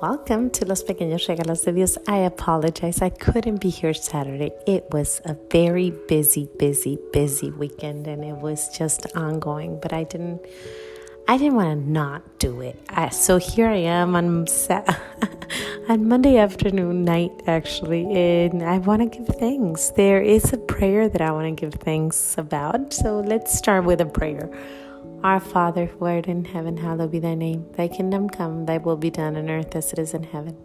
welcome to Los Pequeños Regalos de Dios. I apologize. I couldn't be here Saturday. It was a very busy, busy, busy weekend and it was just ongoing, but I didn't I didn't want to not do it. I, so here I am on on Monday afternoon night actually, and I want to give thanks. There is a prayer that I want to give thanks about. So let's start with a prayer. Our Father, who art in heaven, hallowed be thy name. Thy kingdom come, thy will be done on earth as it is in heaven.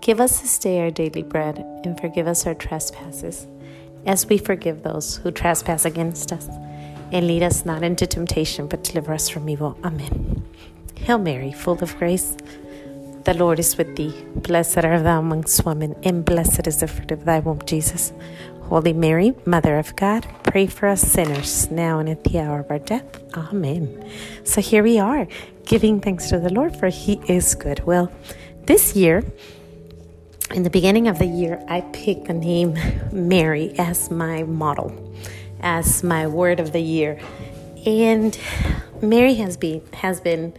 Give us this day our daily bread, and forgive us our trespasses, as we forgive those who trespass against us. And lead us not into temptation, but deliver us from evil. Amen. Hail Mary, full of grace, the Lord is with thee. Blessed art thou amongst women, and blessed is the fruit of thy womb, Jesus. Holy Mary, Mother of God, pray for us sinners now and at the hour of our death. Amen. So here we are, giving thanks to the Lord, for He is good. Well, this year, in the beginning of the year, I picked the name Mary as my model, as my word of the year. And Mary has been has been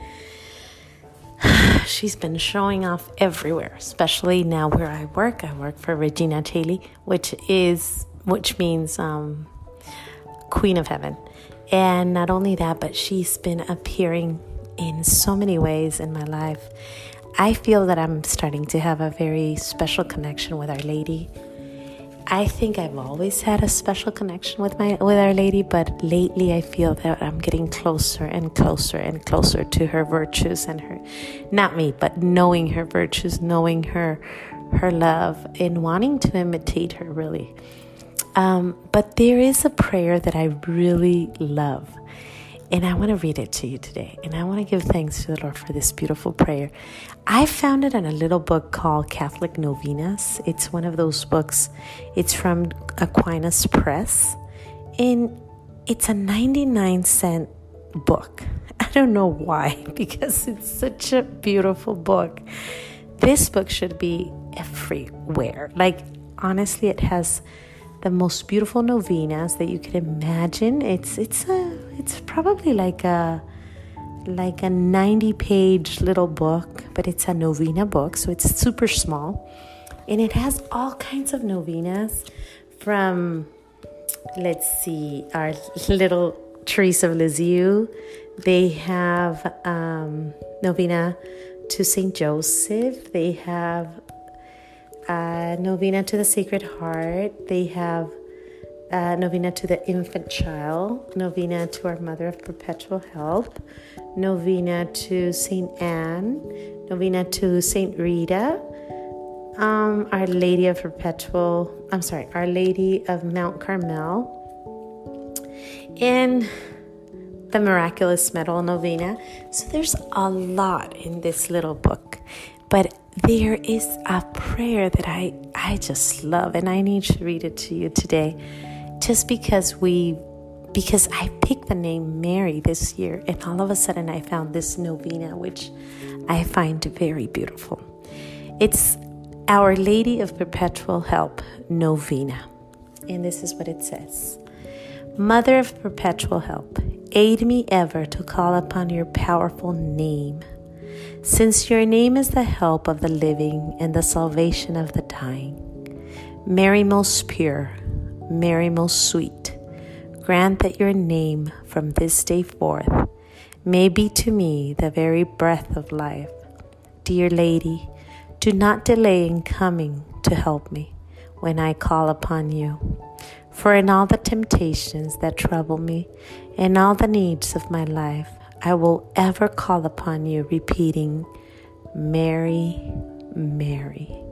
she's been showing off everywhere, especially now where I work. I work for Regina Caeli, which is which means um, Queen of Heaven. And not only that, but she's been appearing in so many ways in my life. I feel that I'm starting to have a very special connection with Our Lady. I think I've always had a special connection with my with Our Lady, but lately I feel that I'm getting closer and closer and closer to her virtues and her not me, but knowing her virtues, knowing her her love and wanting to imitate her really. Um, but there is a prayer that I really love. And I want to read it to you today. And I want to give thanks to the Lord for this beautiful prayer. I found it in a little book called Catholic Novenas. It's one of those books, it's from Aquinas Press. And it's a 99 cent book. I don't know why, because it's such a beautiful book. This book should be everywhere. Like, honestly, it has the most beautiful novenas that you could imagine. It's it's a it's probably like a like a 90 page little book, but it's a novena book, so it's super small. And it has all kinds of novenas from let's see, our little Teresa of Lisieux. They have um, novena to Saint Joseph. They have uh, novena to the Sacred Heart. They have uh, novena to the infant child, novena to our Mother of Perpetual Help, novena to Saint Anne, novena to Saint Rita, um, Our Lady of Perpetual, I'm sorry, Our Lady of Mount Carmel, and the Miraculous Medal Novena. So there's a lot in this little book, but there is a prayer that I, I just love, and I need to read it to you today just because we because I picked the name Mary this year, and all of a sudden I found this novena, which I find very beautiful. It's Our Lady of Perpetual Help Novena, and this is what it says Mother of Perpetual Help, aid me ever to call upon your powerful name since your name is the help of the living and the salvation of the dying. Mary most pure, Mary most sweet, grant that your name from this day forth may be to me the very breath of life. Dear Lady, do not delay in coming to help me when I call upon you. For in all the temptations that trouble me, in all the needs of my life, I will ever call upon you, repeating, Mary, Mary.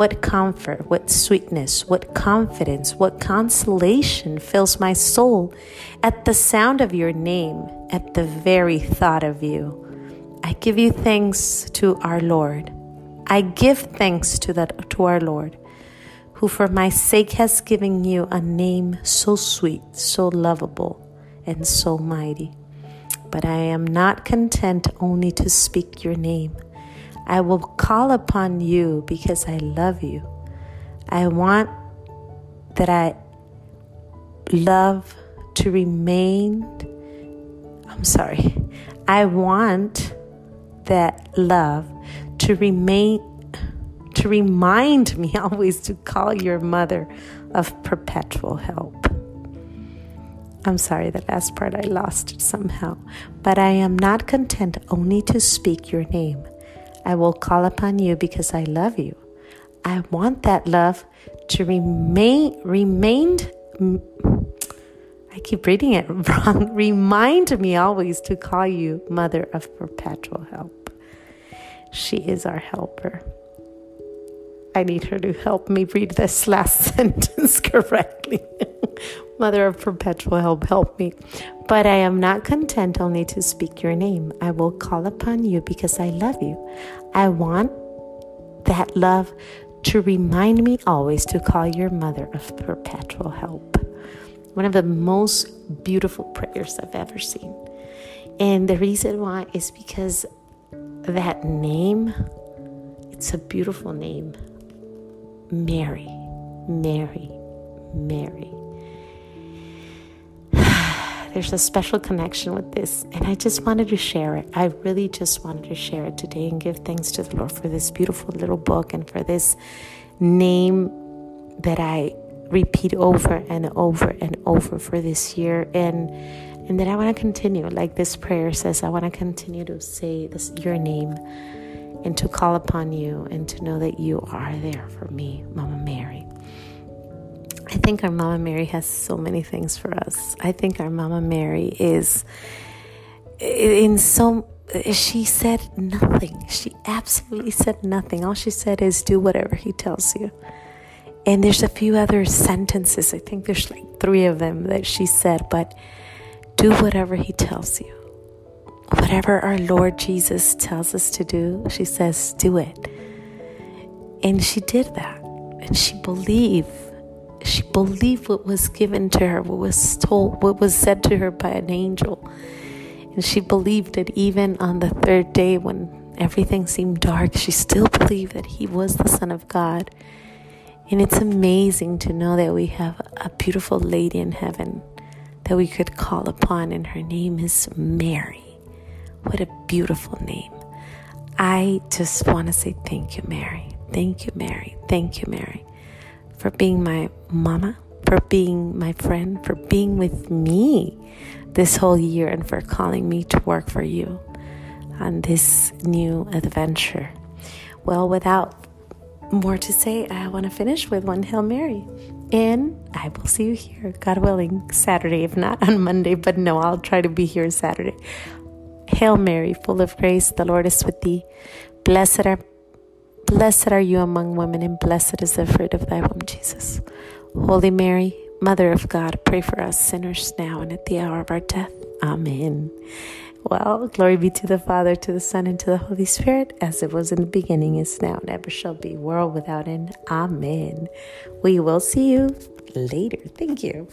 What comfort, what sweetness, what confidence, what consolation fills my soul at the sound of your name, at the very thought of you. I give you thanks to our Lord. I give thanks to that to our Lord, who for my sake has given you a name so sweet, so lovable, and so mighty. But I am not content only to speak your name. I will call upon you because I love you. I want that I love to remain. I'm sorry. I want that love to remain to remind me always to call your mother of perpetual help. I'm sorry, the last part I lost somehow. But I am not content only to speak your name. I will call upon you because I love you. I want that love to remain remained I keep reading it wrong. Remind me always to call you Mother of Perpetual Help. She is our helper. I need her to help me read this last sentence correctly. Mother of perpetual help, help me. But I am not content only to speak your name. I will call upon you because I love you. I want that love to remind me always to call your mother of perpetual help. One of the most beautiful prayers I've ever seen. And the reason why is because that name, it's a beautiful name. Mary, Mary, Mary. There's a special connection with this, and I just wanted to share it. I really just wanted to share it today and give thanks to the Lord for this beautiful little book and for this name that I repeat over and over and over for this year and and that I want to continue like this prayer says I want to continue to say this your name and to call upon you and to know that you are there for me, Mama Mary. I think our Mama Mary has so many things for us. I think our Mama Mary is in so she said nothing. She absolutely said nothing. All she said is do whatever he tells you. And there's a few other sentences. I think there's like 3 of them that she said, but do whatever he tells you whatever our Lord Jesus tells us to do, she says, do it. And she did that. And she believed. She believed what was given to her, what was told, what was said to her by an angel. And she believed it even on the third day when everything seemed dark. She still believed that he was the Son of God. And it's amazing to know that we have a beautiful lady in heaven that we could call upon, and her name is Mary. What a beautiful name. I just want to say thank you, Mary. Thank you, Mary. Thank you, Mary, for being my mama, for being my friend, for being with me this whole year, and for calling me to work for you on this new adventure. Well, without more to say, I want to finish with one Hail Mary. And I will see you here, God willing, Saturday, if not on Monday, but no, I'll try to be here Saturday. Hail Mary, full of grace, the Lord is with thee. Blessed are blessed are you among women, and blessed is the fruit of thy womb, Jesus. Holy Mary, Mother of God, pray for us sinners now and at the hour of our death. Amen. Well, glory be to the Father, to the Son, and to the Holy Spirit, as it was in the beginning, is now, and ever shall be, world without end. Amen. We will see you later. Thank you.